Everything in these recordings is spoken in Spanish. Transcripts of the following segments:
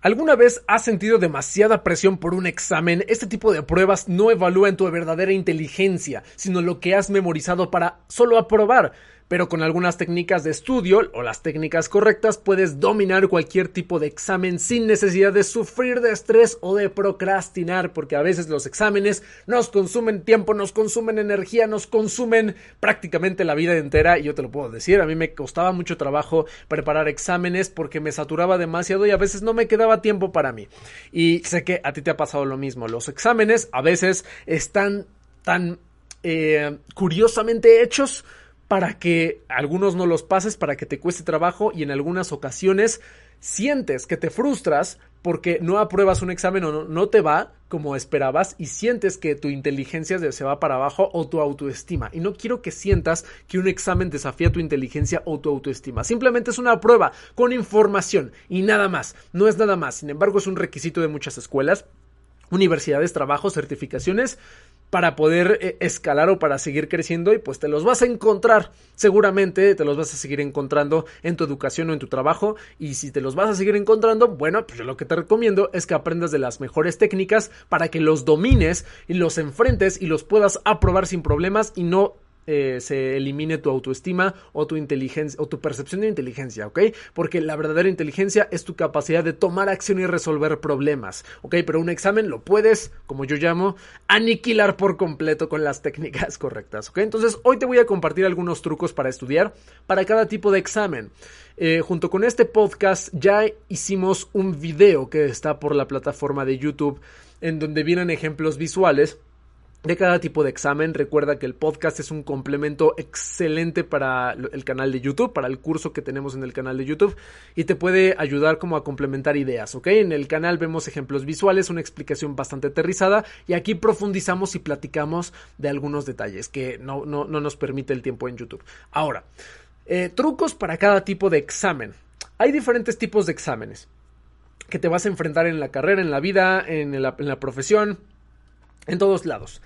¿Alguna vez has sentido demasiada presión por un examen? Este tipo de pruebas no evalúan tu verdadera inteligencia, sino lo que has memorizado para solo aprobar pero con algunas técnicas de estudio o las técnicas correctas puedes dominar cualquier tipo de examen sin necesidad de sufrir de estrés o de procrastinar, porque a veces los exámenes nos consumen tiempo, nos consumen energía, nos consumen prácticamente la vida entera y yo te lo puedo decir, a mí me costaba mucho trabajo preparar exámenes porque me saturaba demasiado y a veces no me quedaba tiempo para mí. Y sé que a ti te ha pasado lo mismo, los exámenes a veces están tan eh, curiosamente hechos para que algunos no los pases, para que te cueste trabajo y en algunas ocasiones sientes que te frustras porque no apruebas un examen o no, te va como esperabas y sientes que tu inteligencia se va para abajo o tu autoestima. Y no quiero que sientas que un examen desafía tu inteligencia o tu autoestima. Simplemente es una prueba con información y nada más. No es nada más. Sin embargo, es un requisito de muchas escuelas universidades, trabajos, certificaciones para poder eh, escalar o para seguir creciendo y pues te los vas a encontrar. Seguramente te los vas a seguir encontrando en tu educación o en tu trabajo y si te los vas a seguir encontrando bueno pues yo lo que te recomiendo es que aprendas de las mejores técnicas para que los domines y los enfrentes y los puedas aprobar sin problemas y no eh, se elimine tu autoestima o tu inteligencia o tu percepción de inteligencia, ¿ok? Porque la verdadera inteligencia es tu capacidad de tomar acción y resolver problemas, ¿ok? Pero un examen lo puedes, como yo llamo, aniquilar por completo con las técnicas correctas, ¿ok? Entonces hoy te voy a compartir algunos trucos para estudiar para cada tipo de examen. Eh, junto con este podcast ya hicimos un video que está por la plataforma de YouTube en donde vienen ejemplos visuales de cada tipo de examen. Recuerda que el podcast es un complemento excelente para el canal de YouTube, para el curso que tenemos en el canal de YouTube y te puede ayudar como a complementar ideas, ¿ok? En el canal vemos ejemplos visuales, una explicación bastante aterrizada y aquí profundizamos y platicamos de algunos detalles que no, no, nos permite el tiempo en YouTube. Ahora, eh, trucos para cada tipo de examen. Hay diferentes tipos de exámenes que te vas a enfrentar en la carrera, en la vida, en la profesión, en todos lados.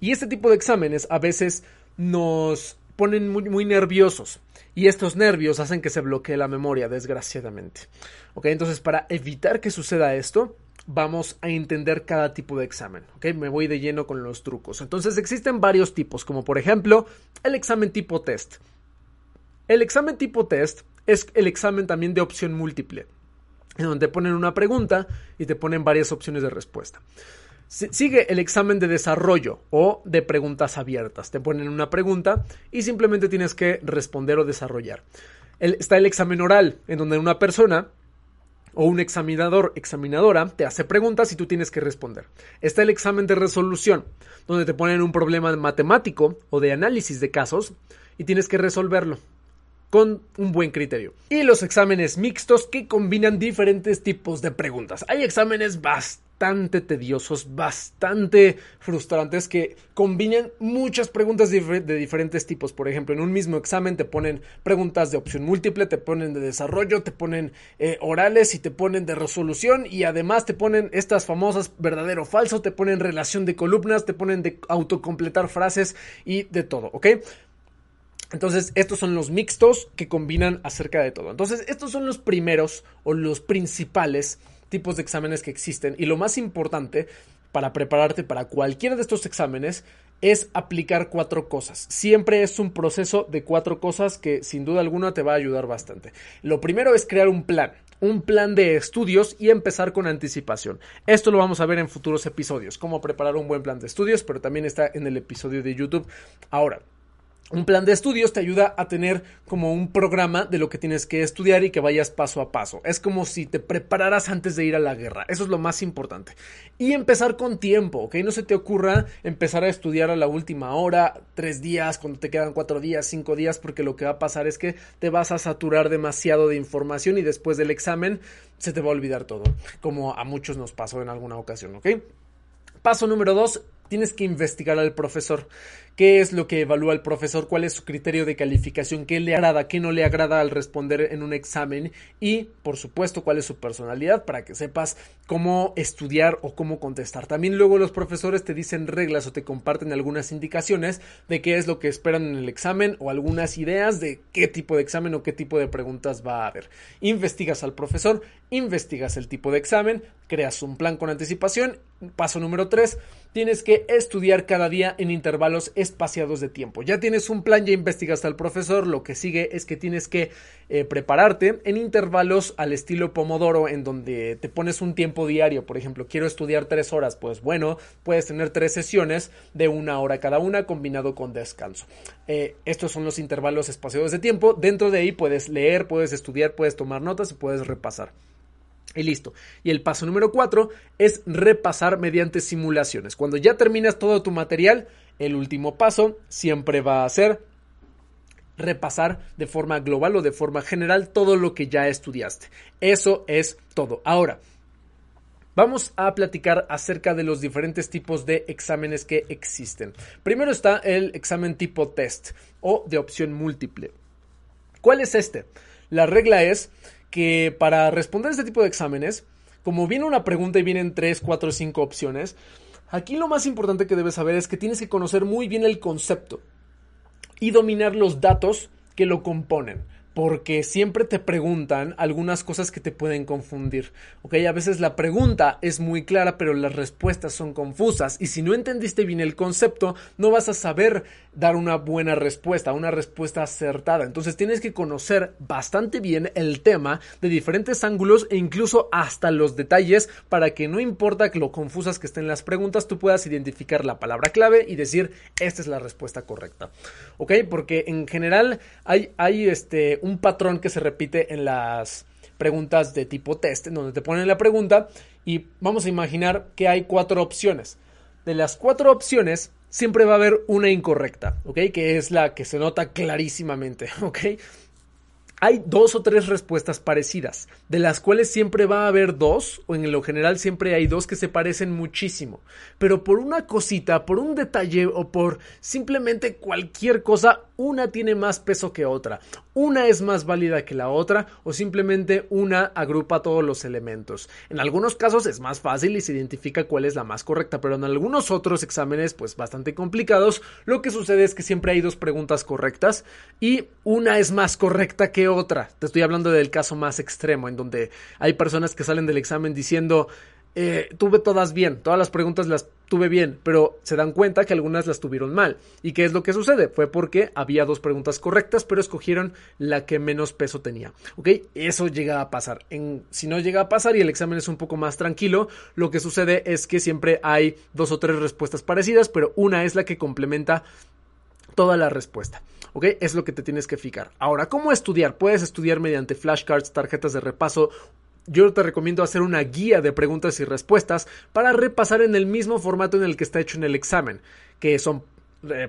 Y este tipo de exámenes a veces nos ponen muy, nerviosos y estos nervios hacen que se bloquee la memoria, desgraciadamente. Ok, entonces para evitar que suceda esto, vamos a entender cada tipo de examen. Ok, me voy de lleno con los trucos. Entonces existen varios tipos, como por ejemplo el examen tipo test. El examen tipo test es el examen también de opción múltiple, en donde te ponen una pregunta y te ponen varias opciones de respuesta. Sigue el examen de desarrollo o de preguntas abiertas. Te ponen una pregunta y simplemente tienes que responder o desarrollar. está el examen oral, en donde una persona o un examinador, examinadora, te hace preguntas y tú tienes que responder. Está el examen de resolución, donde te ponen un problema matemático o de análisis de casos y tienes que resolverlo con un buen criterio. Y los exámenes mixtos que combinan diferentes tipos de preguntas. Hay exámenes bastante tediosos, bastante frustrantes que combinan muchas preguntas de diferentes tipos. Por ejemplo, en un mismo examen te ponen preguntas de opción múltiple, te ponen de desarrollo, te ponen eh, orales y te ponen de resolución y además te ponen estas famosas verdadero o falso, te ponen relación de columnas, te ponen de autocompletar frases y de todo, ¿ok? Entonces, estos son los mixtos que combinan acerca de todo. Entonces, estos son los primeros o los principales tipos de exámenes que existen. Y lo más importante para prepararte para cualquiera de estos exámenes es aplicar cuatro cosas. Siempre es un proceso de cuatro cosas que sin duda alguna te va a ayudar bastante. Lo primero es crear un plan un plan de estudios y empezar con anticipación. Esto lo vamos a ver en futuros episodios, cómo preparar un buen plan de estudios, pero también está en el episodio de YouTube. Ahora, un plan de estudios te ayuda a tener como un programa de lo que tienes que estudiar y que vayas paso a paso. Es como si te prepararas antes de ir a la guerra. Eso es lo más importante. Y empezar con tiempo, ¿ok? No se te ocurra empezar a estudiar a la última hora, tres días, cuando te quedan cuatro días, cinco días, porque lo que va a pasar es que te vas a saturar demasiado de información y después del examen se te va a olvidar todo, como a muchos nos pasó en alguna ocasión, ¿ok? Paso número dos, tienes que investigar al profesor. ¿Qué es lo que evalúa el profesor? ¿Cuál es su criterio de calificación? ¿Qué le agrada? ¿Qué no le agrada al responder en un examen? Y, por supuesto, cuál es su personalidad para que sepas cómo estudiar o cómo contestar. También luego los profesores te dicen reglas o te comparten algunas indicaciones de qué es lo que esperan en el examen o algunas ideas de qué tipo de examen o qué tipo de preguntas va a haber. Investigas al profesor, investigas el tipo de examen, creas un plan con anticipación. Paso número 3, tienes que estudiar cada día en intervalos espaciados de tiempo. Ya tienes un plan, ya investigaste al profesor, lo que sigue es que tienes que eh, prepararte en intervalos al estilo Pomodoro, en donde te pones un tiempo diario. Por ejemplo, quiero estudiar tres horas, pues bueno, puedes tener tres sesiones de una hora cada una combinado con descanso. Eh, estos son los intervalos espaciados de tiempo. Dentro de ahí puedes leer, puedes estudiar, puedes tomar notas y puedes repasar. Y listo. Y el paso número 4 es repasar mediante simulaciones. Cuando ya terminas todo tu material, el último paso siempre va a ser repasar de forma global o de forma general todo lo que ya estudiaste. Eso es todo. Ahora, vamos a platicar acerca de los diferentes tipos de exámenes que existen. Primero está el examen tipo test o de opción múltiple. ¿Cuál es este? La regla es que para responder este tipo de exámenes, como viene una pregunta y vienen 3, 4, 5 opciones, aquí lo más importante que debes saber es que tienes que conocer muy bien el concepto y dominar los datos que lo componen porque siempre te preguntan algunas cosas que te pueden confundir. Ok, a veces la pregunta es muy clara, pero las respuestas son confusas. Y si no entendiste bien el concepto, no vas a saber dar una buena respuesta, una respuesta acertada. Entonces tienes que conocer bastante bien el tema de diferentes ángulos e incluso hasta los detalles para que no importa lo confusas que estén las preguntas, tú puedas identificar la palabra clave y decir esta es la respuesta correcta. Ok, porque en general hay, hay este un patrón que se repite en las preguntas de tipo test, en donde te ponen la pregunta y vamos a imaginar que hay cuatro opciones. De las cuatro opciones, siempre va a haber una incorrecta, ¿ok? Que es la que se nota clarísimamente, ¿ok? Hay dos o tres respuestas parecidas, de las cuales siempre va a haber dos, o en lo general siempre hay dos que se parecen muchísimo, pero por una cosita, por un detalle o por simplemente cualquier cosa, una tiene más peso que otra, una es más válida que la otra o simplemente una agrupa todos los elementos. En algunos casos es más fácil y se identifica cuál es la más correcta, pero en algunos otros exámenes pues bastante complicados, lo que sucede es que siempre hay dos preguntas correctas y una es más correcta que otra. Te estoy hablando del caso más extremo en donde hay personas que salen del examen diciendo eh, tuve todas bien, todas las preguntas las tuve bien, pero se dan cuenta que algunas las tuvieron mal. ¿Y qué es lo que sucede? Fue porque había dos preguntas correctas, pero escogieron la que menos peso tenía. Eso llega a pasar. Si no llega a pasar y el examen es un poco más tranquilo, lo que sucede es que siempre hay dos o tres respuestas parecidas, pero una es la que complementa toda la respuesta. ¿Ok? Es lo que te tienes que fijar. Ahora, ¿cómo estudiar? Puedes estudiar mediante flashcards, tarjetas de repaso yo te recomiendo hacer una guía de preguntas y respuestas para repasar en el mismo formato en el que está hecho en el examen, que son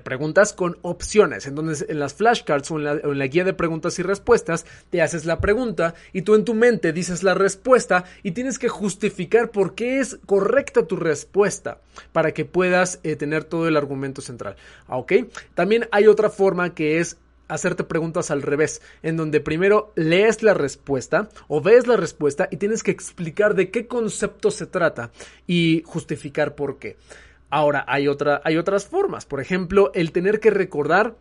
preguntas con opciones. Entonces, en las flashcards o en, la, guía de preguntas y respuestas, te haces la pregunta y tú en tu mente dices la respuesta y tienes que justificar por qué es correcta tu respuesta para que puedas eh, tener todo el argumento central. ¿Ok? También hay otra forma que es hacerte preguntas al revés, en donde primero lees la respuesta o ves la respuesta y tienes que explicar de qué concepto se trata y justificar por qué. Ahora, hay, otra, hay otras formas, por ejemplo, el tener que recordar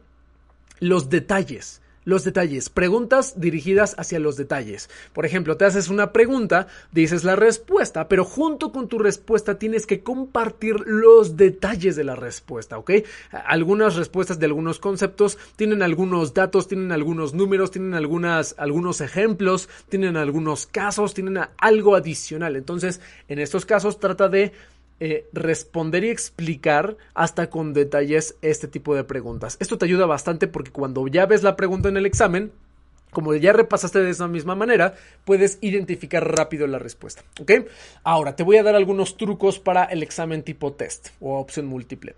los detalles los detalles, preguntas dirigidas hacia los detalles. Por ejemplo, te haces una pregunta, dices la respuesta, pero junto con tu respuesta tienes que compartir los detalles de la respuesta, ¿ok? Algunas respuestas de algunos conceptos tienen algunos datos, tienen algunos números, tienen algunas, algunos ejemplos, tienen algunos casos, tienen algo adicional. Entonces, en estos casos trata de eh, responder y explicar hasta con detalles este tipo de preguntas. Esto te ayuda bastante porque cuando ya ves la pregunta en el examen, como ya repasaste de esa misma manera, puedes identificar rápido la respuesta. Ahora, te voy a dar algunos trucos para el examen tipo test o opción múltiple.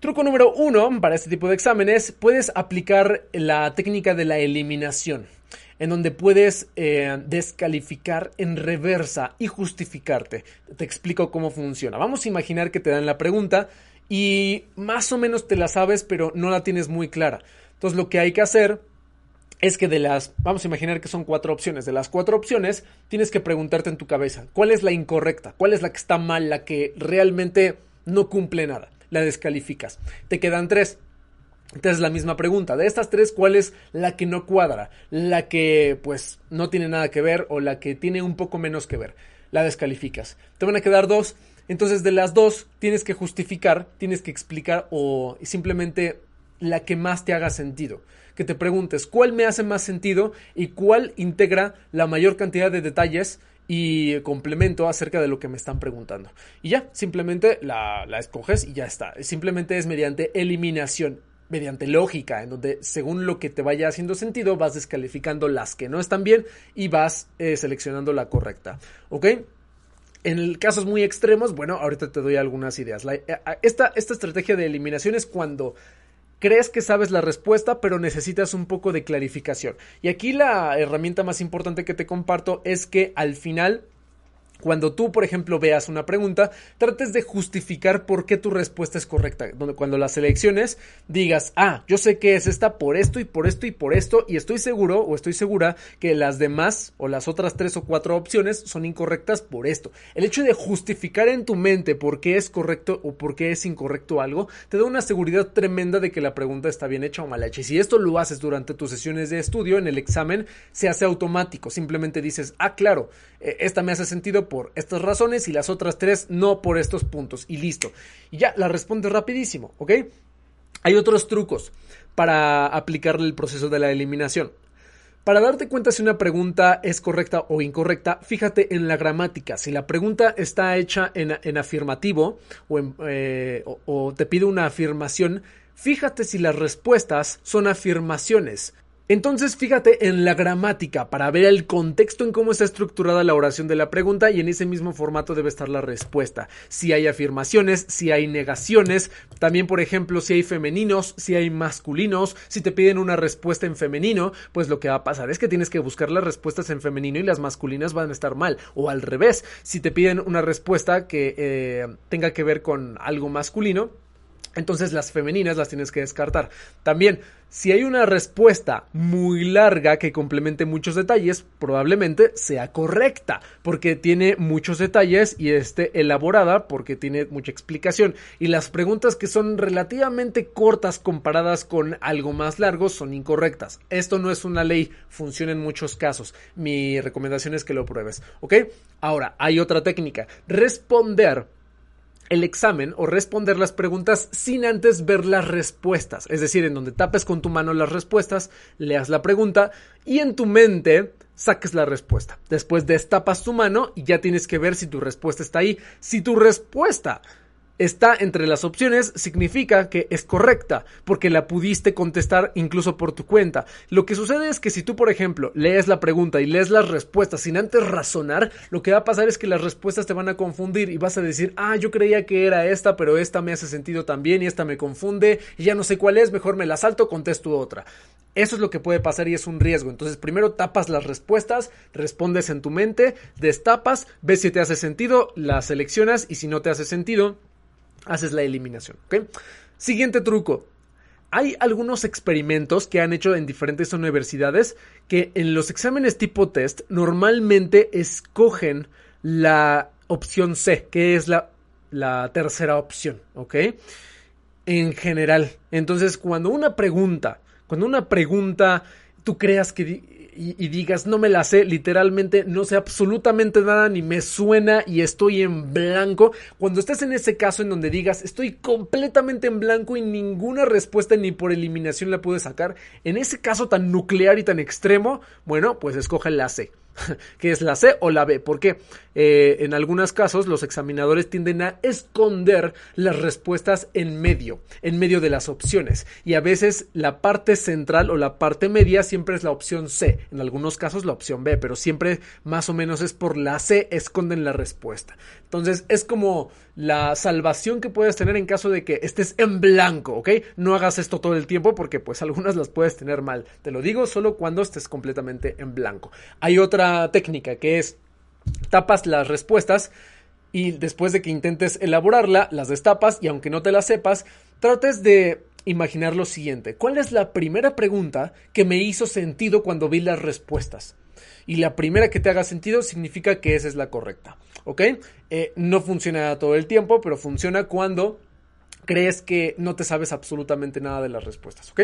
Truco número uno para este tipo de exámenes, puedes aplicar la técnica de la eliminación en donde puedes eh, descalificar en reversa y justificarte. Te explico cómo funciona. Vamos a imaginar que te dan la pregunta y más o menos te la sabes, pero no la tienes muy clara. Entonces lo que hay que hacer es que de las, vamos a imaginar que son cuatro opciones, de las cuatro opciones tienes que preguntarte en tu cabeza, ¿cuál es la incorrecta? ¿Cuál es la que está mal? La que realmente no cumple nada. La descalificas. Te quedan tres. Entonces la misma pregunta, de estas tres, ¿cuál es la que no cuadra? La que pues no tiene nada que ver o la que tiene un poco menos que ver. La descalificas. Te van a quedar dos. Entonces de las dos tienes que justificar, tienes que explicar o simplemente la que más te haga sentido. Que te preguntes cuál me hace más sentido y cuál integra la mayor cantidad de detalles y complemento acerca de lo que me están preguntando. Y ya, simplemente la, la escoges y ya está. Simplemente es mediante eliminación mediante lógica, en donde según lo que te vaya haciendo sentido, vas descalificando las que no están bien y vas eh, seleccionando la correcta. ¿Ok? En casos muy extremos, bueno, ahorita te doy algunas ideas. Eh, esta, esta estrategia de eliminación es cuando crees que sabes la respuesta, pero necesitas un poco de clarificación. Y aquí la herramienta más importante que te comparto es que al final cuando tú, por ejemplo, veas una pregunta, trates de justificar por qué tu respuesta es correcta. Cuando la selecciones, digas, ah, yo sé que es esta por esto y por esto y por esto, y estoy seguro o estoy segura que las demás o las otras tres o cuatro opciones son incorrectas por esto. El hecho de justificar en tu mente por qué es correcto o por qué es incorrecto algo, te da una seguridad tremenda de que la pregunta está bien hecha o mal hecha. Y si esto lo haces durante tus sesiones de estudio, en el examen, se hace automático. Simplemente dices, ah, claro, eh, esta me hace sentido por estas razones y las otras tres no por estos puntos. Y listo. Y ya la responde rapidísimo, ¿ok? Hay otros trucos para aplicarle el proceso de la eliminación. Para darte cuenta si una pregunta es correcta o incorrecta, fíjate en la gramática. Si la pregunta está hecha en, afirmativo eh, o te pide una afirmación, fíjate si las respuestas son afirmaciones. Entonces fíjate en la gramática para ver el contexto en cómo está estructurada la oración de la pregunta y en ese mismo formato debe estar la respuesta. Si hay afirmaciones, si hay negaciones, también por ejemplo si hay femeninos, si hay masculinos, si te piden una respuesta en femenino, pues lo que va a pasar es que tienes que buscar las respuestas en femenino y las masculinas van a estar mal. O al revés, si te piden una respuesta que eh, tenga que ver con algo masculino, entonces las femeninas las tienes que descartar. También, si hay una respuesta muy larga que complemente muchos detalles, probablemente sea correcta, porque tiene muchos detalles y esté elaborada porque tiene mucha explicación. Y las preguntas que son relativamente cortas comparadas con algo más largo son incorrectas. Esto no es una ley, funciona en muchos casos. Mi recomendación es que lo pruebes, ¿ok? Ahora, hay otra técnica. Responder el examen o responder las preguntas sin antes ver las respuestas. Es decir, en donde tapes con tu mano las respuestas, leas la pregunta y en tu mente saques la respuesta. Después destapas tu mano y ya tienes que ver si tu respuesta está ahí. Si tu respuesta está entre las opciones significa que es correcta, porque la pudiste contestar incluso por tu cuenta. Lo que sucede es que si tú, por ejemplo, lees la pregunta y lees las respuestas sin antes razonar, lo que va a pasar es que las respuestas te van a confundir y vas a decir, ah, yo creía que era esta, pero esta me hace sentido también y esta me confunde y ya no sé cuál es, mejor me la salto, contesto otra. Eso es lo que puede pasar y es un riesgo. Entonces, primero tapas las respuestas, respondes en tu mente, destapas, ves si te hace sentido, las seleccionas y si no te hace sentido, haces la eliminación. Siguiente truco. Hay algunos experimentos que han hecho en diferentes universidades que en los exámenes tipo test normalmente escogen la opción C, que es la, la tercera opción, ¿ok? En general. Entonces, cuando una pregunta, cuando una pregunta tú creas que y, digas, no me la sé, literalmente no sé absolutamente nada, ni me suena y estoy en blanco. Cuando estés en ese caso en donde digas, estoy completamente en blanco y ninguna respuesta ni por eliminación la pude sacar, en ese caso tan nuclear y tan extremo, bueno, pues escoge la C. que es la C o la B. Porque eh, en algunos casos los examinadores tienden a esconder las respuestas en medio, en medio de las opciones. Y a veces la parte central o la parte media siempre es la opción C. En algunos casos la opción B, pero siempre más o menos es por la C esconden la respuesta. Entonces es como la salvación que puedes tener en caso de que estés en blanco, ¿ok? No hagas esto todo el tiempo porque pues algunas las puedes tener mal. Te lo digo solo cuando estés completamente en blanco. Hay técnica que es tapas las respuestas y después de que intentes elaborarla, las destapas y aunque no te las sepas, trates de imaginar lo siguiente. ¿Cuál es la primera pregunta que me hizo sentido cuando vi las respuestas? Y la primera que te haga sentido significa que esa es la correcta. ¿ok? Eh, no funciona todo el tiempo, pero funciona cuando crees que no te sabes absolutamente nada de las respuestas, ¿ok?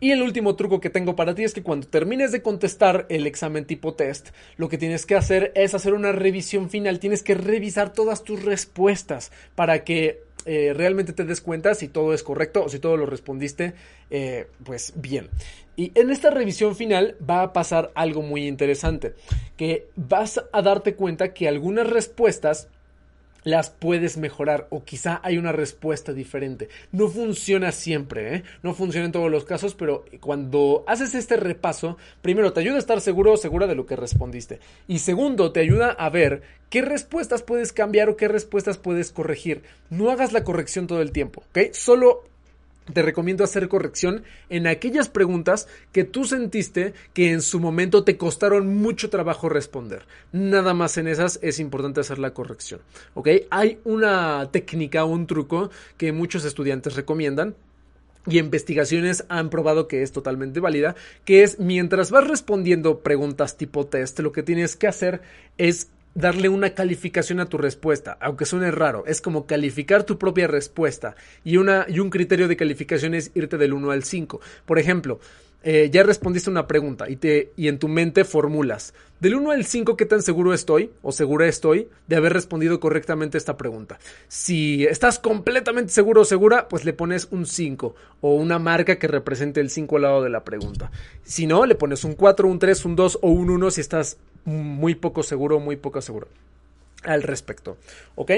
Y el último truco que tengo para ti es que cuando termines de contestar el examen tipo test, lo que tienes que hacer es hacer una revisión final, tienes que revisar todas tus respuestas para que eh, realmente te des cuenta si todo es correcto o si todo lo respondiste eh, pues bien. Y en esta revisión final va a pasar algo muy interesante, que vas a darte cuenta que algunas respuestas las puedes mejorar o quizá hay una respuesta diferente. No funciona siempre, ¿eh? no funciona en todos los casos, pero cuando haces este repaso, primero te ayuda a estar seguro o segura de lo que respondiste y segundo te ayuda a ver qué respuestas puedes cambiar o qué respuestas puedes corregir. No hagas la corrección todo el tiempo, ¿ok? Solo te recomiendo hacer corrección en aquellas preguntas que tú sentiste que en su momento te costaron mucho trabajo responder. Nada más en esas es importante hacer la corrección. ¿Ok? Hay una técnica, un truco que muchos estudiantes recomiendan y investigaciones han probado que es totalmente válida, que es mientras vas respondiendo preguntas tipo test, lo que tienes que hacer es darle una calificación a tu respuesta, aunque suene raro, es como calificar tu propia respuesta y, una, y un criterio de calificación es irte del 1 al 5. Por ejemplo, eh, ya respondiste una pregunta y, te, y en tu mente formulas del 1 al 5 qué tan seguro estoy o segura estoy de haber respondido correctamente esta pregunta. Si estás completamente seguro o segura, pues le pones un 5 o una marca que represente el 5 al lado de la pregunta. Si no, le pones un 4, un 3, un 2 o un 1 si estás muy poco seguro, muy poco seguro al respecto. ¿Ok?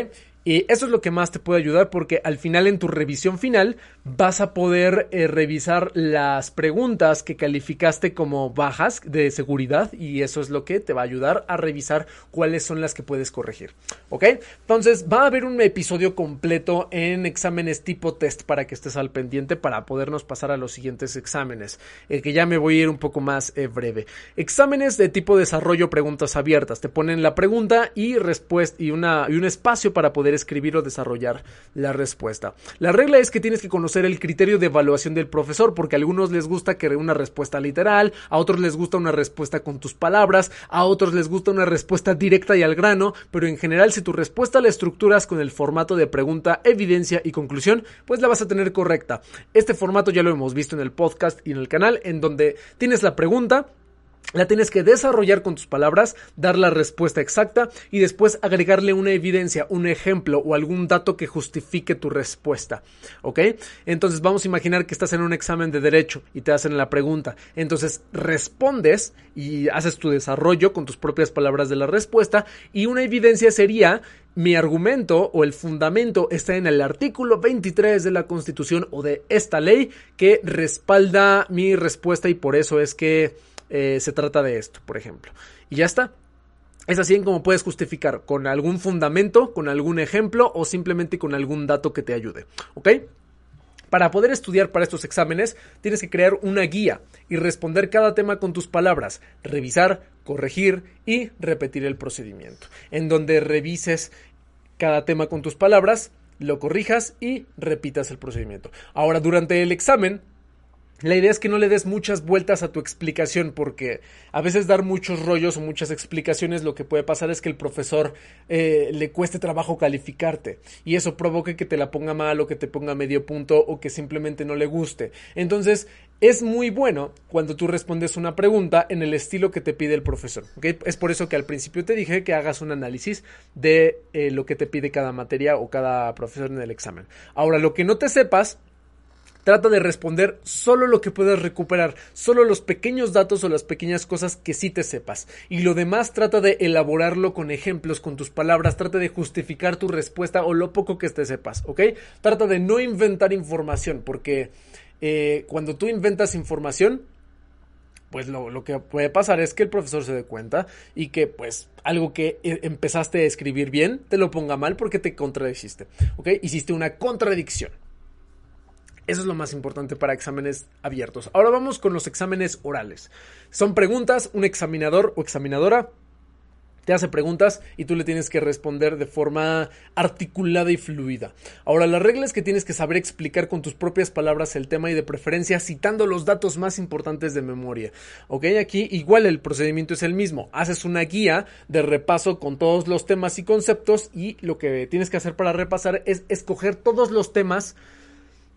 Y eso es lo que más te puede ayudar porque al final en tu revisión final vas a poder eh, revisar las preguntas que calificaste como bajas de seguridad y eso es lo que te va a ayudar a revisar cuáles son las que puedes corregir. ¿Ok? Entonces va a haber un episodio completo en exámenes tipo test para que estés al pendiente para podernos pasar a los siguientes exámenes, el que ya me voy a ir un poco más eh, breve. Exámenes de tipo desarrollo preguntas abiertas. Te ponen la pregunta y respuesta y, una, y un espacio para poder escribir o desarrollar la respuesta. La regla es que tienes que conocer el criterio de evaluación del profesor, porque a algunos les gusta que una respuesta literal, a otros les gusta una respuesta con tus palabras, a otros les gusta una respuesta directa y al grano, pero en general si tu respuesta la estructuras con el formato de pregunta, evidencia y conclusión, pues la vas a tener correcta. Este formato ya lo hemos visto en el podcast y en el canal, en donde tienes la pregunta, la tienes que desarrollar con tus palabras, dar la respuesta exacta y después agregarle una evidencia, un ejemplo o algún dato que justifique tu respuesta. ¿Ok? Entonces vamos a imaginar que estás en un examen de derecho y te hacen la pregunta. Entonces respondes y haces tu desarrollo con tus propias palabras de la respuesta y una evidencia sería mi argumento o el fundamento está en el artículo 23 de la Constitución o de esta ley que respalda mi respuesta y por eso es que eh, se trata de esto, por ejemplo. Y ya está. Es así en como puedes justificar, con algún fundamento, con algún ejemplo o simplemente con algún dato que te ayude. ¿Ok? Para poder estudiar para estos exámenes, tienes que crear una guía y responder cada tema con tus palabras, revisar, corregir y repetir el procedimiento, en donde revises cada tema con tus palabras, lo corrijas y repitas el procedimiento. Ahora, durante el examen, la idea es que no le des muchas vueltas a tu explicación porque a veces dar muchos rollos o muchas explicaciones lo que puede pasar es que el profesor eh, le cueste trabajo calificarte y eso provoque que te la ponga mal o que te ponga medio punto o que simplemente no le guste. Entonces es muy bueno cuando tú respondes una pregunta en el estilo que te pide el profesor. Es por eso que al principio te dije que hagas un análisis de eh, lo que te pide cada materia o cada profesor en el examen. Ahora, lo que no te sepas Trata de responder solo lo que puedas recuperar, solo los pequeños datos o las pequeñas cosas que sí te sepas. Y lo demás trata de elaborarlo con ejemplos, con tus palabras, trata de justificar tu respuesta o lo poco que te sepas, ¿ok? Trata de no inventar información, porque eh, cuando tú inventas información, pues lo, que puede pasar es que el profesor se dé cuenta y que pues algo que eh, empezaste a escribir bien te lo ponga mal porque te contradijiste, ¿ok? Hiciste una contradicción. Eso es lo más importante para exámenes abiertos. Ahora vamos con los exámenes orales. Son preguntas, un examinador o examinadora te hace preguntas y tú le tienes que responder de forma articulada y fluida. Ahora, la regla es que tienes que saber explicar con tus propias palabras el tema y de preferencia citando los datos más importantes de memoria. Ok, aquí igual el procedimiento es el mismo. Haces una guía de repaso con todos los temas y conceptos y lo que tienes que hacer para repasar es escoger todos los temas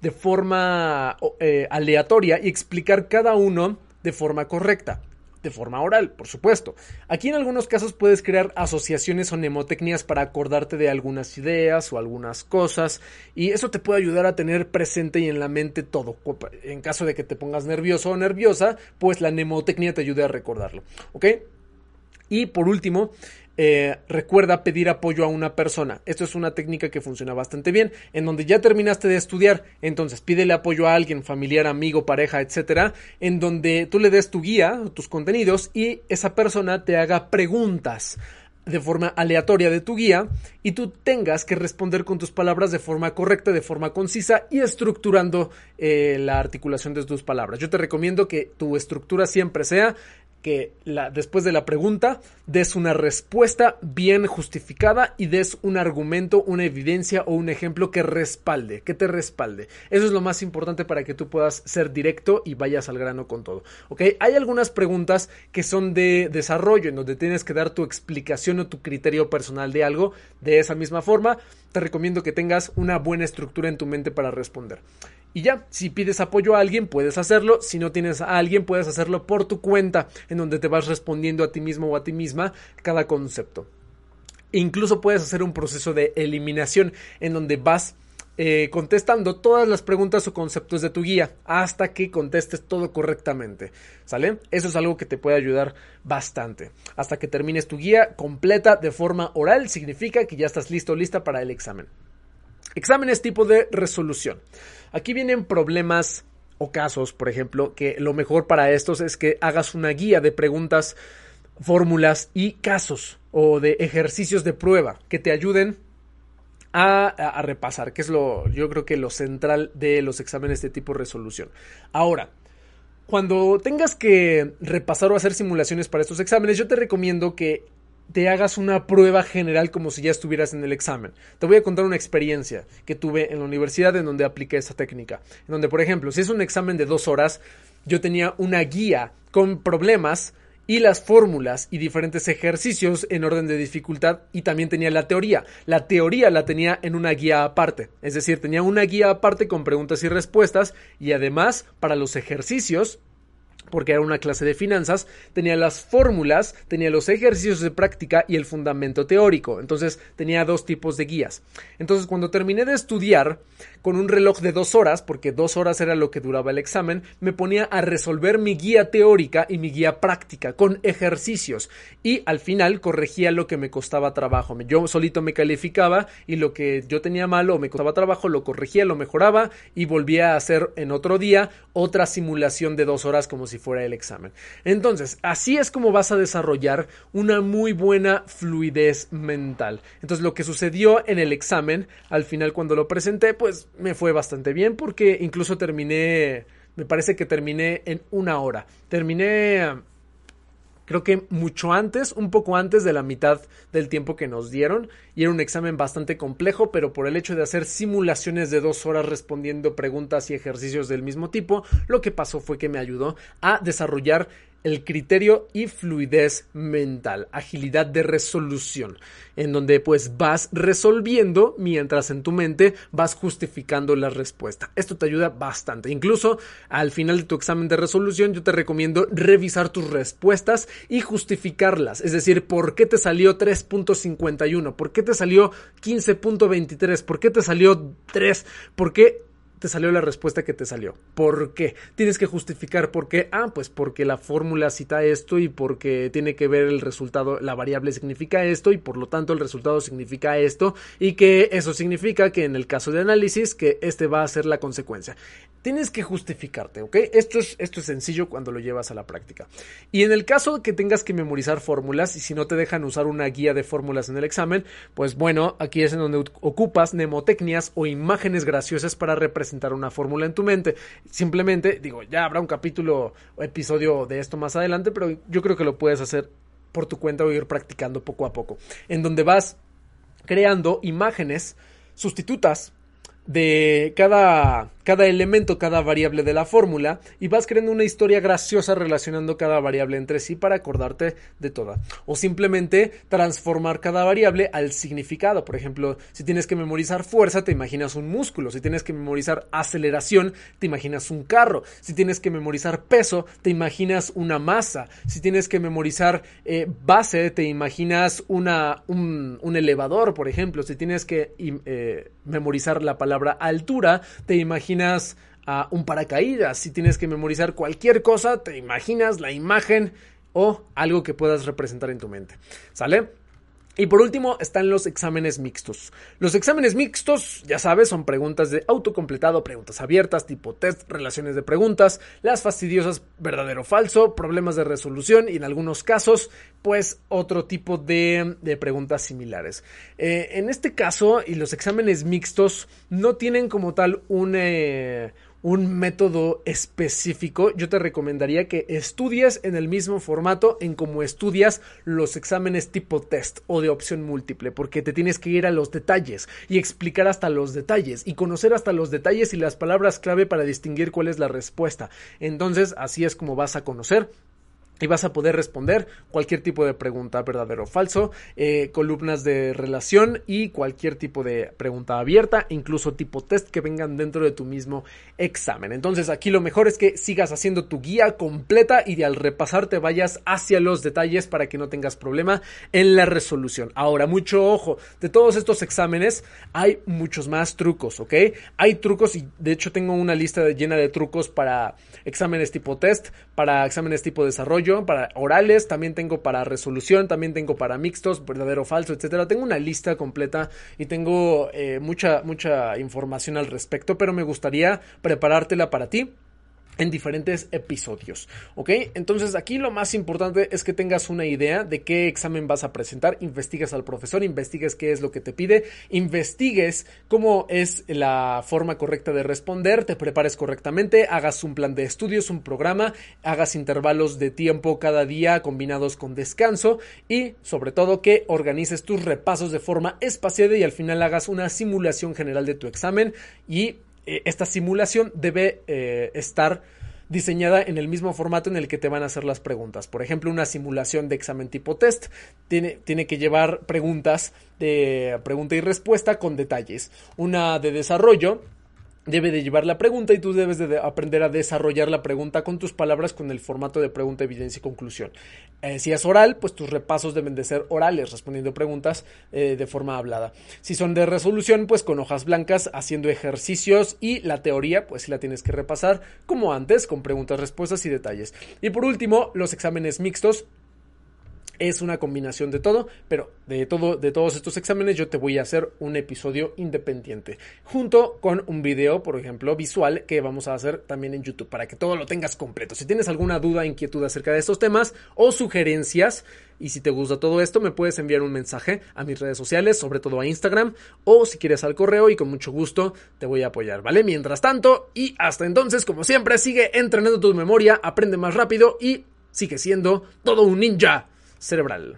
de forma eh, aleatoria y explicar cada uno de forma correcta. De forma oral, por supuesto. Aquí en algunos casos puedes crear asociaciones o mnemotecnias para acordarte de algunas ideas o algunas cosas y eso te puede ayudar a tener presente y en la mente todo. En caso de que te pongas nervioso o nerviosa, pues la mnemotecnia te ayude a recordarlo. ¿Ok? Y por último, eh, recuerda pedir apoyo a una persona. Esto es una técnica que funciona bastante bien. En donde ya terminaste de estudiar, entonces pídele apoyo a alguien, familiar, amigo, pareja, etcétera, en donde tú le des tu guía, tus contenidos y esa persona te haga preguntas de forma aleatoria de tu guía y tú tengas que responder con tus palabras de forma correcta, de forma concisa y estructurando eh, la articulación de tus palabras. Yo te recomiendo que tu estructura siempre sea que después de la pregunta des una respuesta bien justificada y des un argumento, una evidencia o un ejemplo que respalde, que te respalde. Eso es lo más importante para que tú puedas ser directo y vayas al grano con todo. Hay algunas preguntas que son de desarrollo, en donde tienes que dar tu explicación o tu criterio personal de algo. De esa misma forma, te recomiendo que tengas una buena estructura en tu mente para responder. Y ya, si pides apoyo a alguien, puedes hacerlo. Si no tienes a alguien, puedes hacerlo por tu cuenta, en donde te vas respondiendo a ti mismo o a ti misma cada concepto. incluso puedes hacer un proceso de eliminación, en donde vas eh, contestando todas las preguntas o conceptos de tu guía hasta que contestes todo correctamente. ¿Sale? Eso es algo que te puede ayudar bastante. Hasta que termines tu guía completa de forma oral, significa que ya estás listo o lista para el examen. Exámenes tipo de resolución. Aquí vienen problemas o casos, por ejemplo, que lo mejor para estos es que hagas una guía de preguntas, fórmulas y casos o de ejercicios de prueba que te ayuden a, repasar, que es lo, yo creo que lo central de los exámenes de tipo resolución. Ahora, cuando tengas que repasar o hacer simulaciones para estos exámenes, yo te recomiendo que te hagas una prueba general como si ya estuvieras en el examen. Te voy a contar una experiencia que tuve en la universidad en donde apliqué esa técnica. En donde, por ejemplo, si es un examen de dos horas, yo tenía una guía con problemas y las fórmulas y diferentes ejercicios en orden de dificultad y también tenía la teoría. La teoría la tenía en una guía aparte, es decir, tenía una guía aparte con preguntas y respuestas y además para los ejercicios porque era una clase de finanzas, tenía las fórmulas, tenía los ejercicios de práctica y el fundamento teórico. Entonces tenía dos tipos de guías. Entonces cuando terminé de estudiar con un reloj de dos horas, porque dos horas era lo que duraba el examen, me ponía a resolver mi guía teórica y mi guía práctica con ejercicios y al final corregía lo que me costaba trabajo. Yo solito me calificaba y lo que yo tenía mal o me costaba trabajo lo corregía, lo mejoraba y volvía a hacer en otro día otra simulación de dos horas como si fuera el examen. Entonces, así es como vas a desarrollar una muy buena fluidez mental. Entonces, lo que sucedió en el examen, al final cuando lo presenté, pues me fue bastante bien porque incluso terminé, me parece que terminé en una hora. Terminé creo que mucho antes, un poco antes de la mitad del tiempo que nos dieron. Y era un examen bastante complejo, pero por el hecho de hacer simulaciones de dos horas respondiendo preguntas y ejercicios del mismo tipo, lo que pasó fue que me ayudó a desarrollar el criterio y fluidez mental, agilidad de resolución, en donde pues vas resolviendo mientras en tu mente vas justificando la respuesta. Esto te ayuda bastante. Incluso al final de tu examen de resolución yo te recomiendo revisar tus respuestas y justificarlas. Es decir, ¿por qué te salió 3.51? ¿Por qué te salió 15.23? ¿Por qué te salió 3? ¿Por qué te salió la respuesta que te salió. ¿Por qué? Tienes que justificar por qué. Ah, pues porque la fórmula cita esto y porque tiene que ver el resultado, la variable significa esto y por lo tanto el resultado significa esto y que eso significa que en el caso de análisis que este va a ser la consecuencia. Tienes que justificarte, ¿ok? Esto es, esto es sencillo cuando lo llevas a la práctica. Y en el caso de que tengas que memorizar fórmulas y si no te dejan usar una guía de fórmulas en el examen, pues bueno, aquí es en donde ocupas mnemotecnias o imágenes graciosas para representar una fórmula en tu mente. Simplemente, digo, ya habrá un capítulo o episodio de esto más adelante, pero yo creo que lo puedes hacer por tu cuenta o ir practicando poco a poco, en donde vas creando imágenes sustitutas de cada, cada elemento, cada variable de la fórmula y vas creando una historia graciosa relacionando cada variable entre sí para acordarte de toda. O simplemente transformar cada variable al significado. Por ejemplo, si tienes que memorizar fuerza, te imaginas un músculo. Si tienes que memorizar aceleración, te imaginas un carro. Si tienes que memorizar peso, te imaginas una masa. Si tienes que memorizar eh, base, te imaginas una, un, elevador, por ejemplo. Si tienes que eh, memorizar la palabra altura, te imaginas a un paracaídas. Si tienes que memorizar cualquier cosa, te imaginas la imagen o algo que puedas representar en tu mente. ¿Sale? Y por último están los exámenes mixtos. Los exámenes mixtos, ya sabes, son preguntas de autocompletado, preguntas abiertas, tipo test, relaciones de preguntas, las fastidiosas verdadero falso, problemas de resolución y en algunos casos, pues otro tipo de, preguntas similares. Eh, en este caso, y los exámenes mixtos no tienen como tal un... Eh, un método específico, yo te recomendaría que estudies en el mismo formato en como estudias los exámenes tipo test o de opción múltiple, porque te tienes que ir a los detalles y explicar hasta los detalles y conocer hasta los detalles y las palabras clave para distinguir cuál es la respuesta. Entonces, así es como vas a conocer y vas a poder responder cualquier tipo de pregunta verdadero o falso, eh, columnas de relación y cualquier tipo de pregunta abierta, incluso tipo test que vengan dentro de tu mismo examen. Entonces aquí lo mejor es que sigas haciendo tu guía completa y de al repasar te vayas hacia los detalles para que no tengas problema en la resolución. Ahora, mucho ojo, de todos estos exámenes hay muchos más trucos, ¿ok? Hay trucos y de hecho tengo una lista llena de trucos para exámenes tipo test, para exámenes tipo desarrollo, para orales, también tengo para resolución, también tengo para mixtos, verdadero falso, etcétera. Tengo una lista completa y tengo eh, mucha, mucha información al respecto, pero me gustaría preparártela para ti en diferentes episodios, ¿ok? Entonces aquí lo más importante es que tengas una idea de qué examen vas a presentar, investigues al profesor, investigues qué es lo que te pide, investigues cómo es la forma correcta de responder, te prepares correctamente, hagas un plan de estudios, un programa, hagas intervalos de tiempo cada día combinados con descanso y sobre todo que organices tus repasos de forma espaciada y al final hagas una simulación general de tu examen y eh, esta simulación debe eh, estar diseñada en el mismo formato en el que te van a hacer las preguntas. Por ejemplo, una simulación de examen tipo test tiene, tiene que llevar preguntas de pregunta y respuesta con detalles. Una de desarrollo debe de llevar la pregunta y tú debes de aprender a desarrollar la pregunta con tus palabras con el formato de pregunta, evidencia y conclusión. Eh, si es oral, pues tus repasos deben de ser orales, respondiendo preguntas eh, de forma hablada. Si son de resolución, pues con hojas blancas, haciendo ejercicios y la teoría, pues si la tienes que repasar como antes, con preguntas, respuestas y detalles. Y por último, los exámenes mixtos es una combinación de todo, pero de todo, de todos estos exámenes yo te voy a hacer un episodio independiente, junto con un video, por ejemplo, visual que vamos a hacer también en YouTube para que todo lo tengas completo. Si tienes alguna duda, inquietud acerca de estos temas o sugerencias, y si te gusta todo esto, me puedes enviar un mensaje a mis redes sociales, sobre todo a Instagram, o si quieres al correo y con mucho gusto te voy a apoyar, ¿vale? Mientras tanto, y hasta entonces, como siempre, sigue entrenando tu memoria, aprende más rápido y sigue siendo todo un ninja cerebral.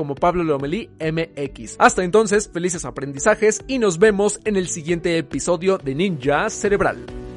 Pablo Lomeli MX. Hasta entonces, felices aprendizajes y nos vemos en el siguiente episodio de Ninja Cerebral.